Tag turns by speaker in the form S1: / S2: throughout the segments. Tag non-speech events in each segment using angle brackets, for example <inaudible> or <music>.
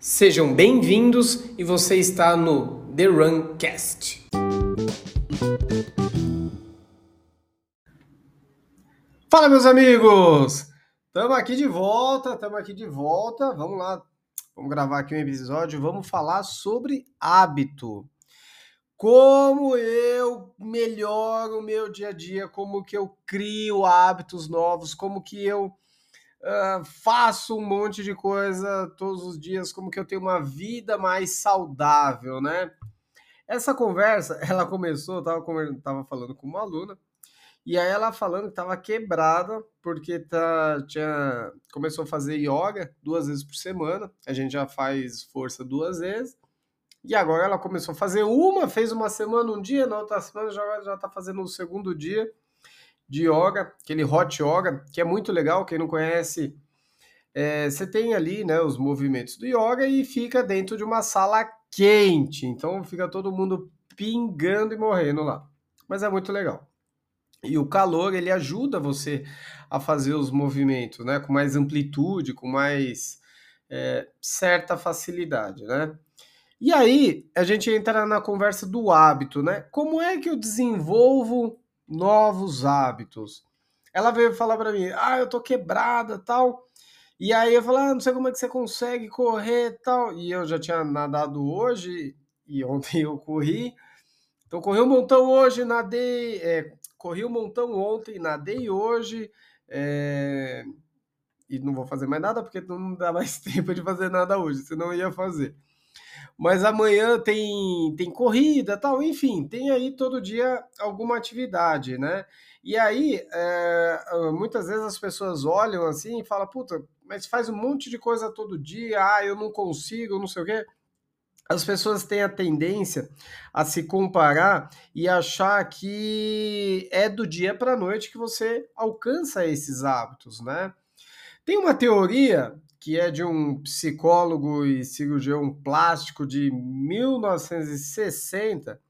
S1: Sejam bem-vindos e você está no The Runcast. Fala, meus amigos! Estamos aqui de volta, estamos aqui de volta. Vamos lá, vamos gravar aqui um episódio. Vamos falar sobre hábito. Como eu melhoro o meu dia a dia, como que eu crio hábitos novos, como que eu uh, faço um monte de coisa todos os dias, como que eu tenho uma vida mais saudável, né? Essa conversa, <laughs> ela começou, eu tava, tava falando com uma aluna, e aí ela falando que estava quebrada porque tá, tinha, começou a fazer yoga duas vezes por semana. A gente já faz força duas vezes. E agora ela começou a fazer uma, fez uma semana, um dia, na outra semana já, já tá fazendo o segundo dia de yoga, aquele hot yoga, que é muito legal. Quem não conhece, é, você tem ali né, os movimentos do yoga e fica dentro de uma sala quente. Então fica todo mundo pingando e morrendo lá. Mas é muito legal. E o calor ele ajuda você a fazer os movimentos, né, com mais amplitude, com mais é, certa facilidade, né? E aí a gente entra na conversa do hábito, né? Como é que eu desenvolvo novos hábitos. Ela veio falar para mim: "Ah, eu tô quebrada, tal". E aí eu falei: ah, não sei como é que você consegue correr, tal". E eu já tinha nadado hoje e <laughs> ontem eu corri. Então corri um montão hoje, nadei, é, corri um montão ontem, nadei hoje, é, e não vou fazer mais nada porque não dá mais <laughs> tempo de fazer nada hoje, senão ia fazer mas amanhã tem, tem corrida tal, enfim, tem aí todo dia alguma atividade, né? E aí, é, muitas vezes as pessoas olham assim e falam, puta, mas faz um monte de coisa todo dia, ah, eu não consigo, não sei o quê. As pessoas têm a tendência a se comparar e achar que é do dia para a noite que você alcança esses hábitos, né? Tem uma teoria que é de um psicólogo e cirurgião plástico de 1960,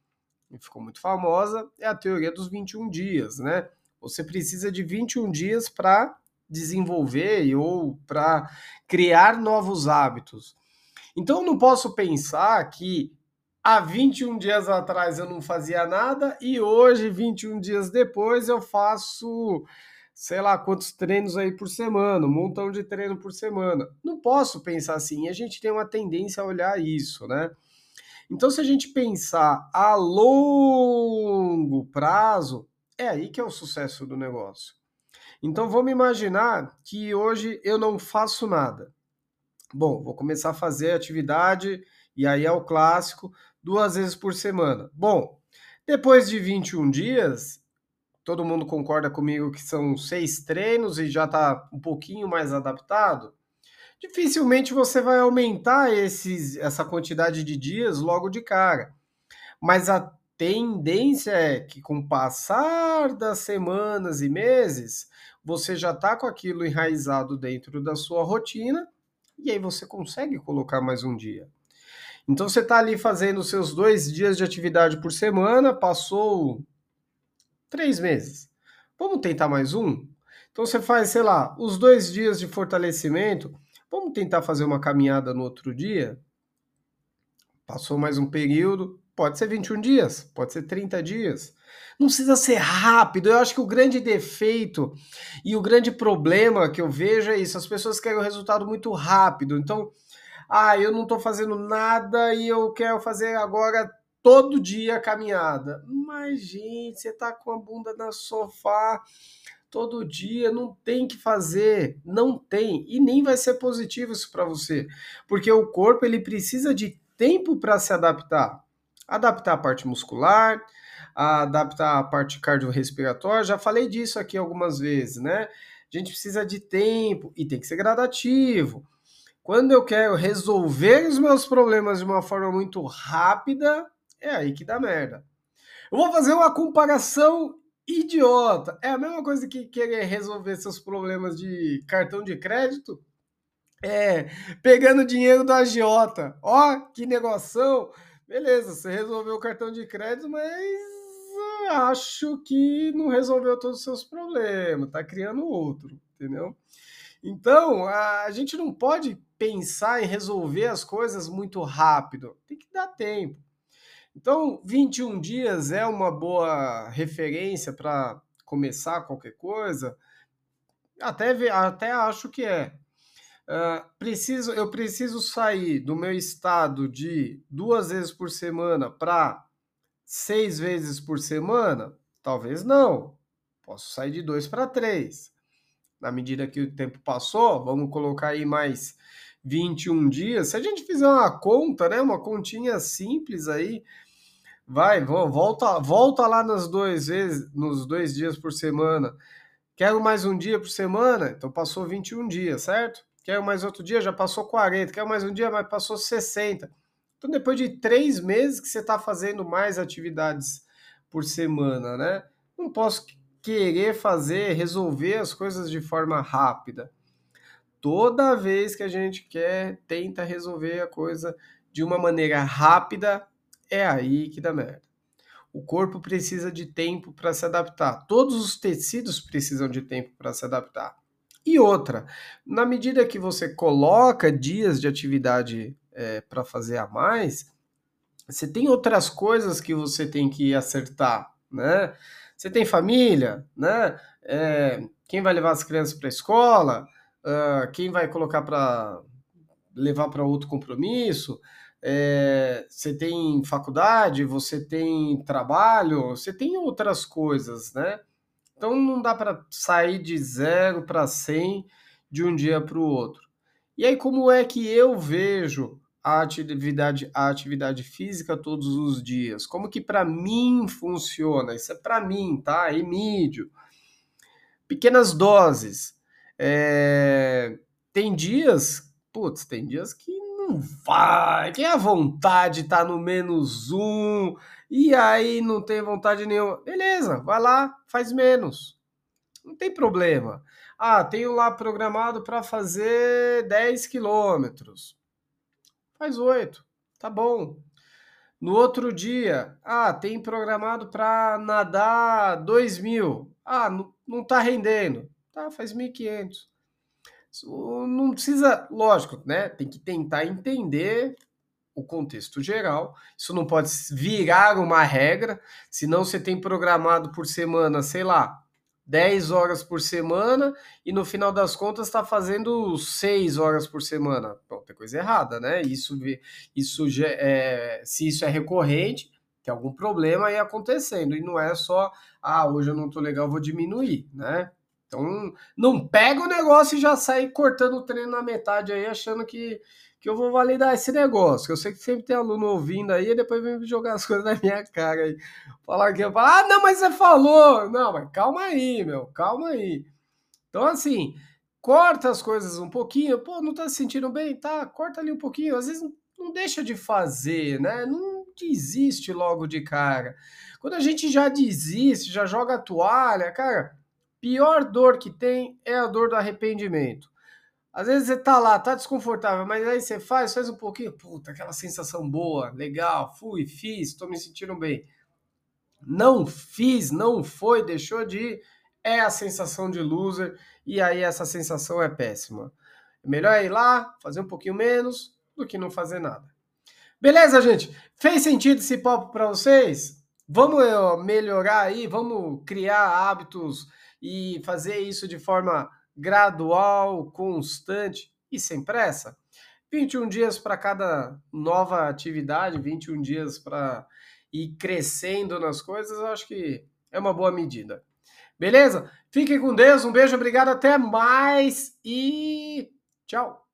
S1: e ficou muito famosa, é a teoria dos 21 dias, né? Você precisa de 21 dias para desenvolver ou para criar novos hábitos. Então, eu não posso pensar que há 21 dias atrás eu não fazia nada e hoje, 21 dias depois, eu faço sei lá quantos treinos aí por semana, um montão de treino por semana. Não posso pensar assim, a gente tem uma tendência a olhar isso, né? Então, se a gente pensar a longo prazo, é aí que é o sucesso do negócio. Então, vamos imaginar que hoje eu não faço nada. Bom, vou começar a fazer atividade, e aí é o clássico, duas vezes por semana. Bom, depois de 21 dias, todo mundo concorda comigo que são seis treinos e já está um pouquinho mais adaptado, dificilmente você vai aumentar esses, essa quantidade de dias logo de cara. Mas a tendência é que, com o passar das semanas e meses, você já está com aquilo enraizado dentro da sua rotina e aí você consegue colocar mais um dia. Então você está ali fazendo seus dois dias de atividade por semana, passou Três meses. Vamos tentar mais um? Então você faz, sei lá, os dois dias de fortalecimento. Vamos tentar fazer uma caminhada no outro dia? Passou mais um período, pode ser 21 dias, pode ser 30 dias. Não precisa ser rápido. Eu acho que o grande defeito e o grande problema que eu vejo é isso: as pessoas querem o resultado muito rápido. Então, ah, eu não estou fazendo nada e eu quero fazer agora todo dia caminhada. Mas, gente, você tá com a bunda no sofá todo dia, não tem que fazer, não tem, e nem vai ser positivo isso para você, porque o corpo ele precisa de tempo para se adaptar, adaptar a parte muscular, adaptar a parte cardiorrespiratória, já falei disso aqui algumas vezes, né? A gente precisa de tempo e tem que ser gradativo. Quando eu quero resolver os meus problemas de uma forma muito rápida, é aí que dá merda. Eu vou fazer uma comparação idiota. É a mesma coisa que querer resolver seus problemas de cartão de crédito. É, pegando dinheiro do agiota. Ó, que negoção. Beleza, você resolveu o cartão de crédito, mas acho que não resolveu todos os seus problemas. Tá criando outro, entendeu? Então, a gente não pode pensar em resolver as coisas muito rápido. Tem que dar tempo. Então, 21 dias é uma boa referência para começar qualquer coisa. Até, até acho que é. Uh, preciso, eu preciso sair do meu estado de duas vezes por semana para seis vezes por semana? Talvez não. Posso sair de dois para três. Na medida que o tempo passou, vamos colocar aí mais 21 dias. Se a gente fizer uma conta, né, uma continha simples aí, vai, volta, volta lá nos dois vezes, nos dois dias por semana. Quero mais um dia por semana, então passou 21 dias, certo? Quero mais outro dia, já passou 40. Quero mais um dia, mas passou 60. Então, depois de três meses que você está fazendo mais atividades por semana, né? Não posso querer fazer, resolver as coisas de forma rápida. Toda vez que a gente quer, tenta resolver a coisa de uma maneira rápida, é aí que dá merda. O corpo precisa de tempo para se adaptar. Todos os tecidos precisam de tempo para se adaptar. E outra, na medida que você coloca dias de atividade é, para fazer a mais, você tem outras coisas que você tem que acertar, né? Você tem família, né? É, quem vai levar as crianças para a escola? Uh, quem vai colocar para levar para outro compromisso? É, você tem faculdade, você tem trabalho, você tem outras coisas, né? Então não dá para sair de zero para 100 de um dia para o outro. E aí, como é que eu vejo a atividade, a atividade física todos os dias? Como que para mim funciona? Isso é para mim, tá? Emídio. Pequenas doses. É... Tem dias, putz, tem dias que não vai, que a vontade tá no menos um, e aí não tem vontade nenhuma. Beleza, vai lá, faz menos. Não tem problema. Ah, tenho lá programado para fazer 10 quilômetros. Faz 8, tá bom. No outro dia, ah, tem programado para nadar 2 mil. Ah, não, não tá rendendo. Tá, faz 1.500 não precisa, lógico, né? Tem que tentar entender o contexto geral. Isso não pode virar uma regra, senão você tem programado por semana, sei lá, 10 horas por semana e no final das contas está fazendo 6 horas por semana. Bom, tem coisa errada, né? Isso, isso é, se isso é recorrente, tem algum problema aí acontecendo. E não é só, ah, hoje eu não tô legal, vou diminuir, né? Então, não pega o negócio e já sai cortando o treino na metade aí, achando que, que eu vou validar esse negócio. Eu sei que sempre tem aluno ouvindo aí e depois vem jogar as coisas na minha cara aí. Falar que eu falo, ah, não, mas você falou. Não, mas calma aí, meu, calma aí. Então, assim, corta as coisas um pouquinho. Pô, não tá se sentindo bem? Tá, corta ali um pouquinho. Às vezes não deixa de fazer, né? Não desiste logo de cara. Quando a gente já desiste, já joga a toalha, cara Pior dor que tem é a dor do arrependimento. Às vezes você tá lá, tá desconfortável, mas aí você faz, faz um pouquinho, puta, aquela sensação boa, legal, fui, fiz, tô me sentindo bem. Não fiz, não foi, deixou de ir, é a sensação de loser, e aí essa sensação é péssima. É melhor ir lá, fazer um pouquinho menos, do que não fazer nada. Beleza, gente? Fez sentido esse papo para vocês? Vamos melhorar aí, vamos criar hábitos e fazer isso de forma gradual, constante e sem pressa. 21 dias para cada nova atividade, 21 dias para ir crescendo nas coisas, eu acho que é uma boa medida. Beleza? Fiquem com Deus, um beijo, obrigado, até mais e tchau!